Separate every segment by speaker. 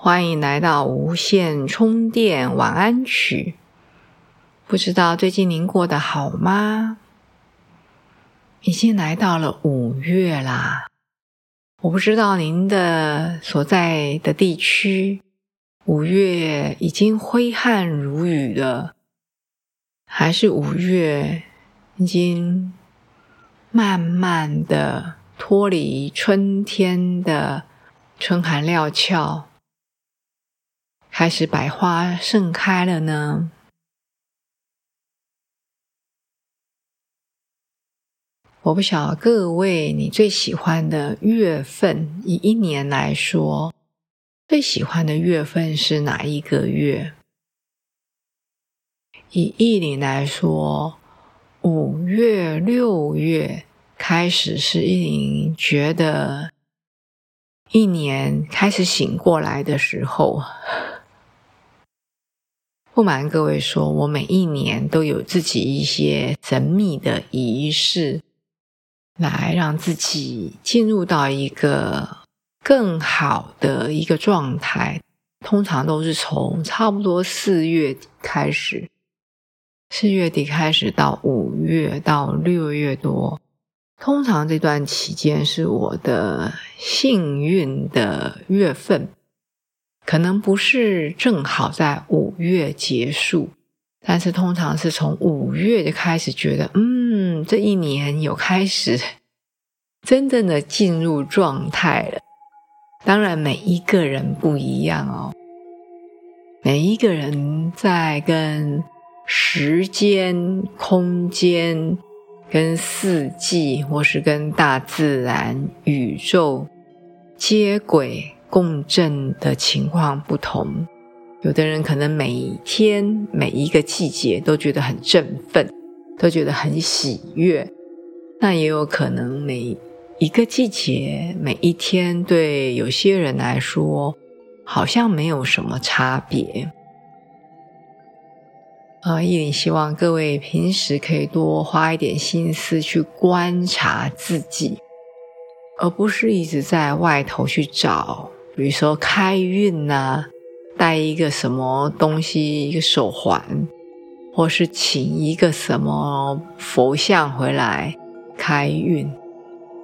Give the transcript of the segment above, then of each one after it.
Speaker 1: 欢迎来到无线充电晚安曲。不知道最近您过得好吗？已经来到了五月啦。我不知道您的所在的地区五月已经挥汗如雨了，还是五月已经慢慢的脱离春天的春寒料峭。开始百花盛开了呢。我不晓得各位你最喜欢的月份，以一年来说，最喜欢的月份是哪一个月？以一年来说，五月、六月开始是一年觉得一年开始醒过来的时候。不瞒各位说，我每一年都有自己一些神秘的仪式，来让自己进入到一个更好的一个状态。通常都是从差不多四月底开始，四月底开始到五月到六月多，通常这段期间是我的幸运的月份。可能不是正好在五月结束，但是通常是从五月就开始觉得，嗯，这一年有开始 真正的进入状态了。当然，每一个人不一样哦，每一个人在跟时间、空间、跟四季，或是跟大自然、宇宙接轨。共振的情况不同，有的人可能每天每一个季节都觉得很振奋，都觉得很喜悦。那也有可能每一个季节每一天对有些人来说好像没有什么差别。啊，依林希望各位平时可以多花一点心思去观察自己，而不是一直在外头去找。比如说开运呐，带一个什么东西，一个手环，或是请一个什么佛像回来开运。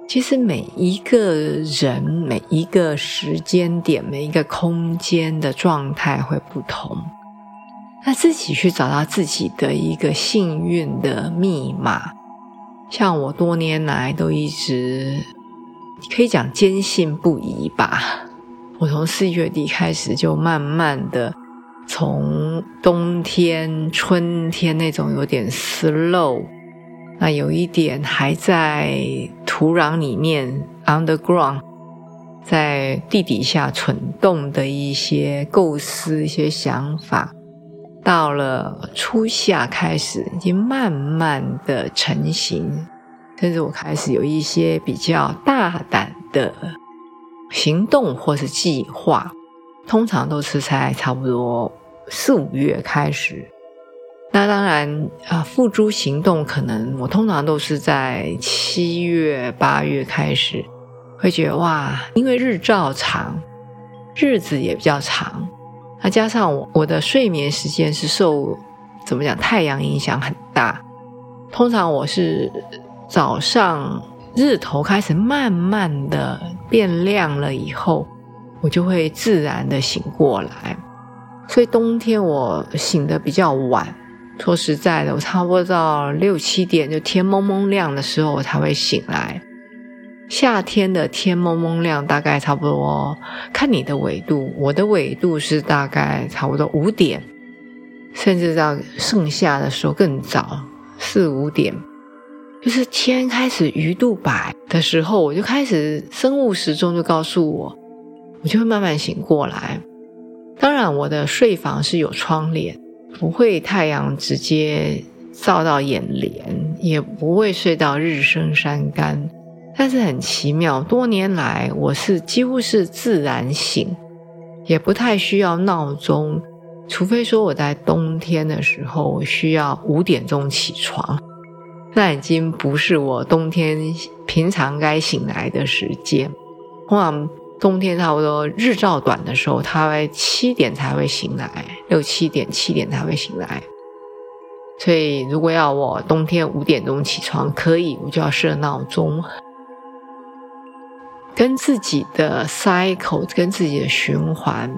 Speaker 1: 其实每一个人、每一个时间点、每一个空间的状态会不同，那自己去找到自己的一个幸运的密码。像我多年来都一直可以讲坚信不疑吧。我从四月底开始，就慢慢的从冬天、春天那种有点 slow，那有一点还在土壤里面 underground，在地底下蠢动的一些构思、一些想法，到了初夏开始，已经慢慢的成型，甚至我开始有一些比较大胆的。行动或是计划，通常都是在差不多四五月开始。那当然啊，付诸行动可能我通常都是在七月八月开始，会觉得哇，因为日照长，日子也比较长，那加上我我的睡眠时间是受怎么讲太阳影响很大，通常我是早上。日头开始慢慢的变亮了以后，我就会自然的醒过来。所以冬天我醒的比较晚，说实在的，我差不多到六七点就天蒙蒙亮的时候我才会醒来。夏天的天蒙蒙亮大概差不多，看你的纬度，我的纬度是大概差不多五点，甚至到盛夏的时候更早，四五点。就是天开始鱼肚白的时候，我就开始生物时钟就告诉我，我就会慢慢醒过来。当然，我的睡房是有窗帘，不会太阳直接照到眼帘，也不会睡到日升山干。但是很奇妙，多年来我是几乎是自然醒，也不太需要闹钟，除非说我在冬天的时候我需要五点钟起床，那已经不是我冬天平常该醒来的时间。通常冬天差不多日照短的时候，他会七点才会醒来，六七点七点才会醒来。所以如果要我冬天五点钟起床，可以，我就要设闹钟。跟自己的 cycle、跟自己的循环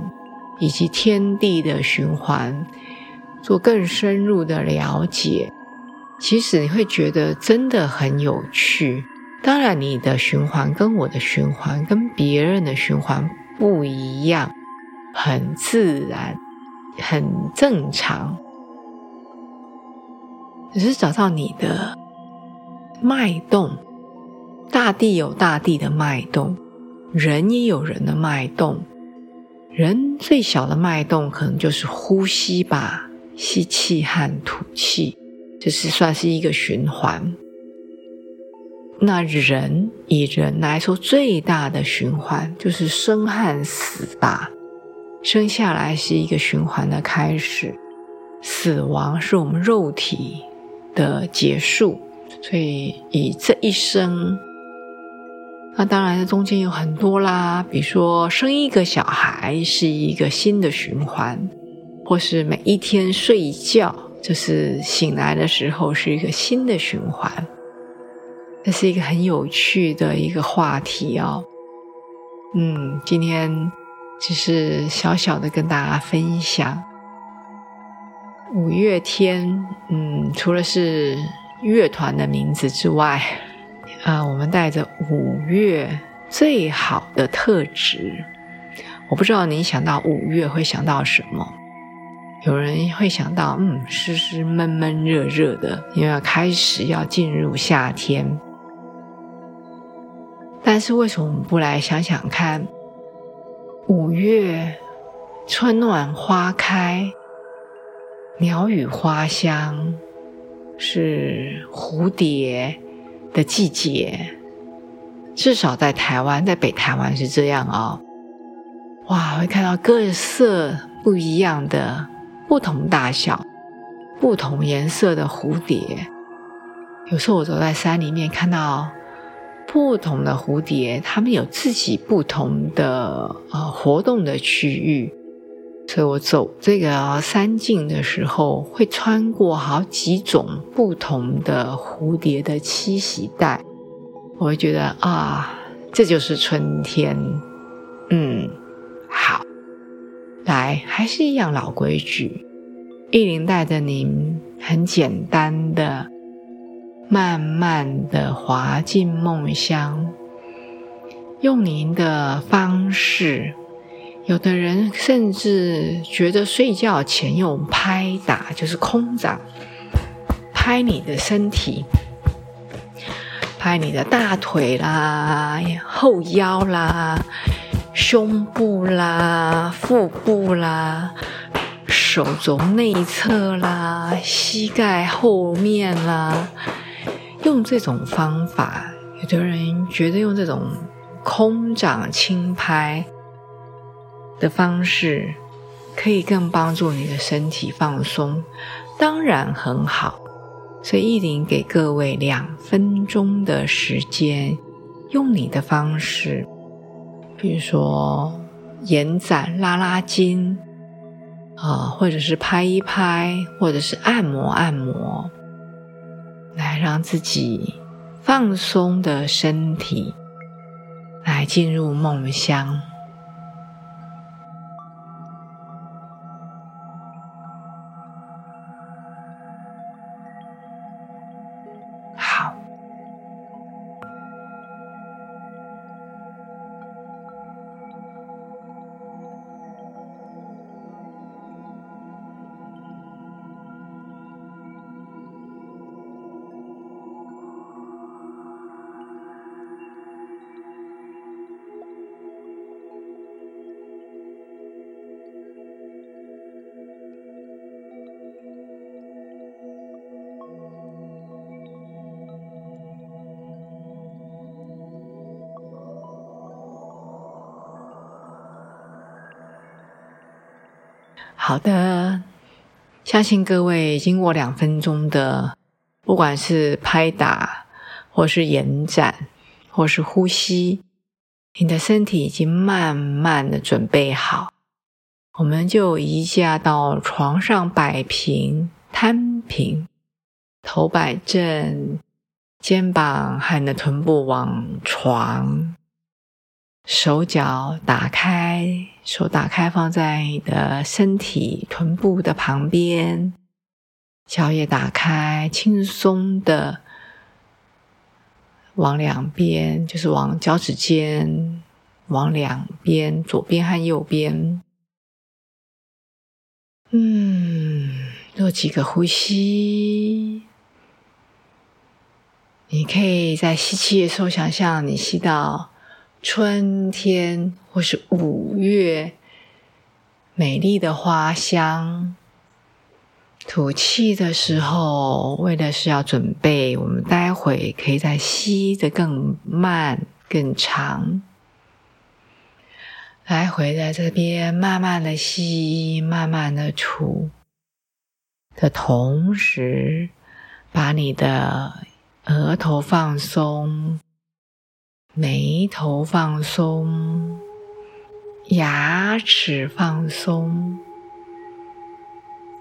Speaker 1: 以及天地的循环做更深入的了解，其实你会觉得真的很有趣。当然，你的循环跟我的循环跟别人的循环不一样，很自然，很正常。只是找到你的脉动。大地有大地的脉动，人也有人的脉动。人最小的脉动可能就是呼吸吧，吸气和吐气，这是算是一个循环。那人以人来说，最大的循环就是生和死吧。生下来是一个循环的开始，死亡是我们肉体的结束。所以以这一生。那当然，中间有很多啦，比如说生一个小孩是一个新的循环，或是每一天睡一觉，就是醒来的时候是一个新的循环。这是一个很有趣的一个话题哦。嗯，今天只是小小的跟大家分享五月天。嗯，除了是乐团的名字之外。啊，我们带着五月最好的特质，我不知道你想到五月会想到什么。有人会想到，嗯，湿湿闷闷热热的，因为要开始要进入夏天。但是为什么我们不来想想看，五月春暖花开，鸟语花香，是蝴蝶。的季节，至少在台湾，在北台湾是这样哦。哇，会看到各色不一样的、不同大小、不同颜色的蝴蝶。有时候我走在山里面，看到不同的蝴蝶，它们有自己不同的呃活动的区域。所以我走这个山径的时候，会穿过好几种不同的蝴蝶的栖息带，我会觉得啊，这就是春天。嗯，来，还是一样老规矩，意林带着您很简单的、慢慢的滑进梦乡，用您的方式。有的人甚至觉得睡觉前用拍打，就是空掌拍你的身体，拍你的大腿啦、后腰啦、胸部啦、腹部啦、手肘内侧啦、膝盖后面啦，用这种方法，有的人觉得用这种空掌轻拍。的方式可以更帮助你的身体放松，当然很好。所以意林给各位两分钟的时间，用你的方式，比如说延展、拉拉筋啊，或者是拍一拍，或者是按摩按摩，来让自己放松的身体，来进入梦乡。好的，相信各位经过两分钟的，不管是拍打，或是延展，或是呼吸，你的身体已经慢慢的准备好，我们就移驾到床上摆平、摊平，头摆正，肩膀和你的臀部往床。手脚打开，手打开放在你的身体臀部的旁边，脚也打开，轻松的往两边，就是往脚趾尖，往两边，左边和右边。嗯，做几个呼吸。你可以在吸气的时候想象你吸到。春天或是五月，美丽的花香。吐气的时候，为的是要准备，我们待会可以再吸的更慢、更长。来回在这边慢慢的吸，慢慢的吐的同时，把你的额头放松。眉头放松，牙齿放松，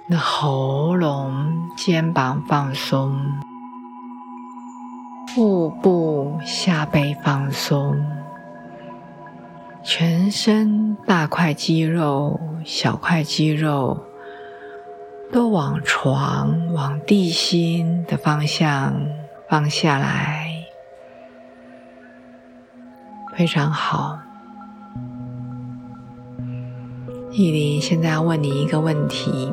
Speaker 1: 那喉咙、肩膀放松，腹部、下背放松，全身大块肌肉、小块肌肉都往床、往地心的方向放下来。非常好，依林，现在要问你一个问题：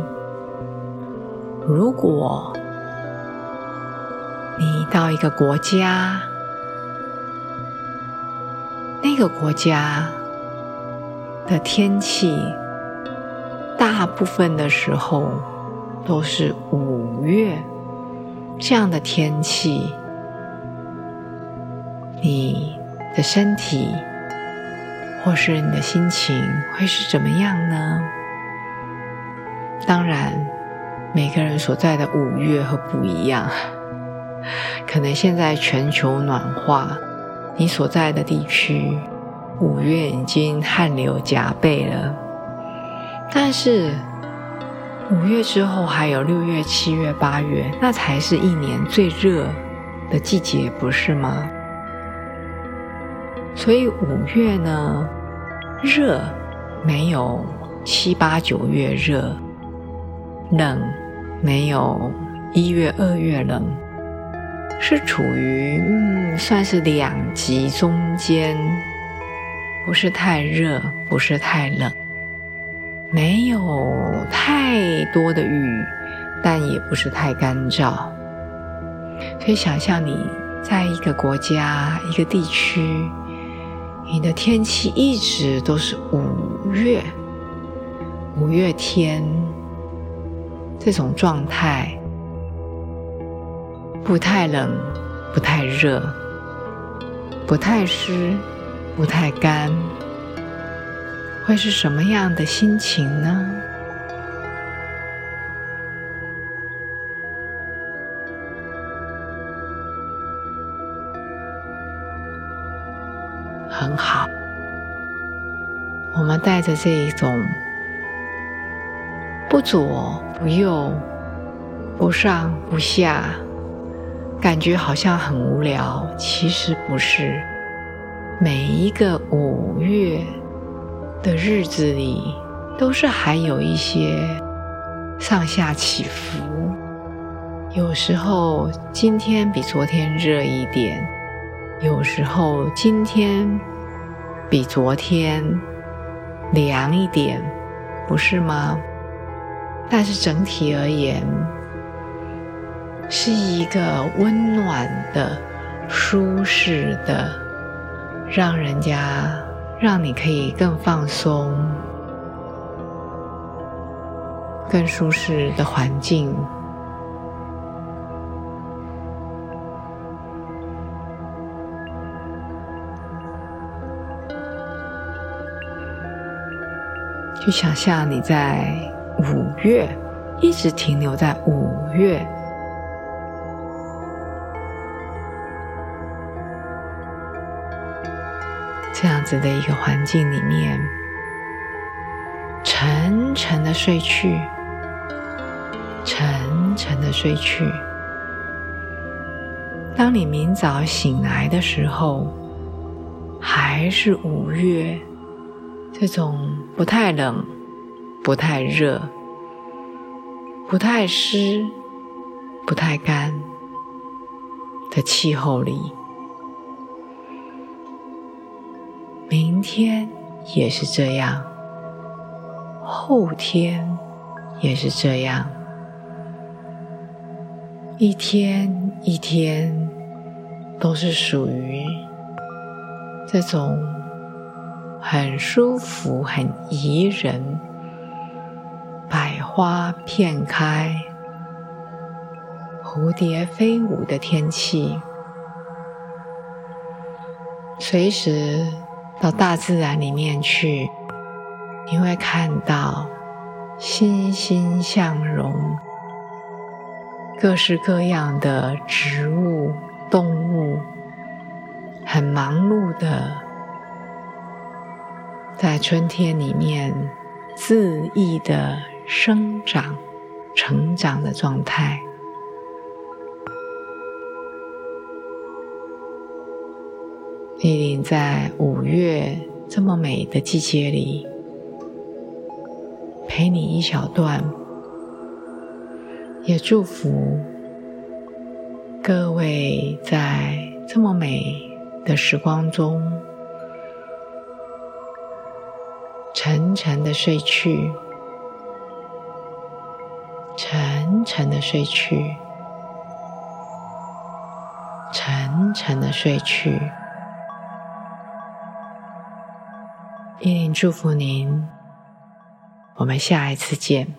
Speaker 1: 如果你到一个国家，那个国家的天气，大部分的时候都是五月这样的天气，你？的身体，或是你的心情会是怎么样呢？当然，每个人所在的五月和不一样。可能现在全球暖化，你所在的地区五月已经汗流浃背了。但是五月之后还有六月、七月、八月，那才是一年最热的季节，不是吗？所以五月呢，热没有七八九月热，冷没有一月二月冷，是处于嗯算是两极中间，不是太热，不是太冷，没有太多的雨，但也不是太干燥。所以想象你在一个国家、一个地区。你的天气一直都是五月，五月天这种状态，不太冷，不太热，不太湿，不太干，会是什么样的心情呢？我们带着这一种不左不右、不上不下，感觉好像很无聊。其实不是，每一个五月的日子里，都是还有一些上下起伏。有时候今天比昨天热一点，有时候今天。比昨天凉一点，不是吗？但是整体而言，是一个温暖的、舒适的，让人家让你可以更放松、更舒适的环境。就想象你在五月，一直停留在五月。这样子的一个环境里面，沉沉的睡去，沉沉的睡去。当你明早醒来的时候，还是五月，这种不太冷、不太热、不太湿、不太干的气候里。明天也是这样，后天也是这样，一天一天都是属于这种很舒服、很宜人、百花片开、蝴蝶飞舞的天气，随时。到大自然里面去，你会看到欣欣向荣，各式各样的植物、动物，很忙碌的在春天里面恣意的生长、成长的状态。莅临在五月这么美的季节里，陪你一小段，也祝福各位在这么美的时光中，沉沉的睡去，沉沉的睡去，沉沉的睡去。一林祝福您，我们下一次见。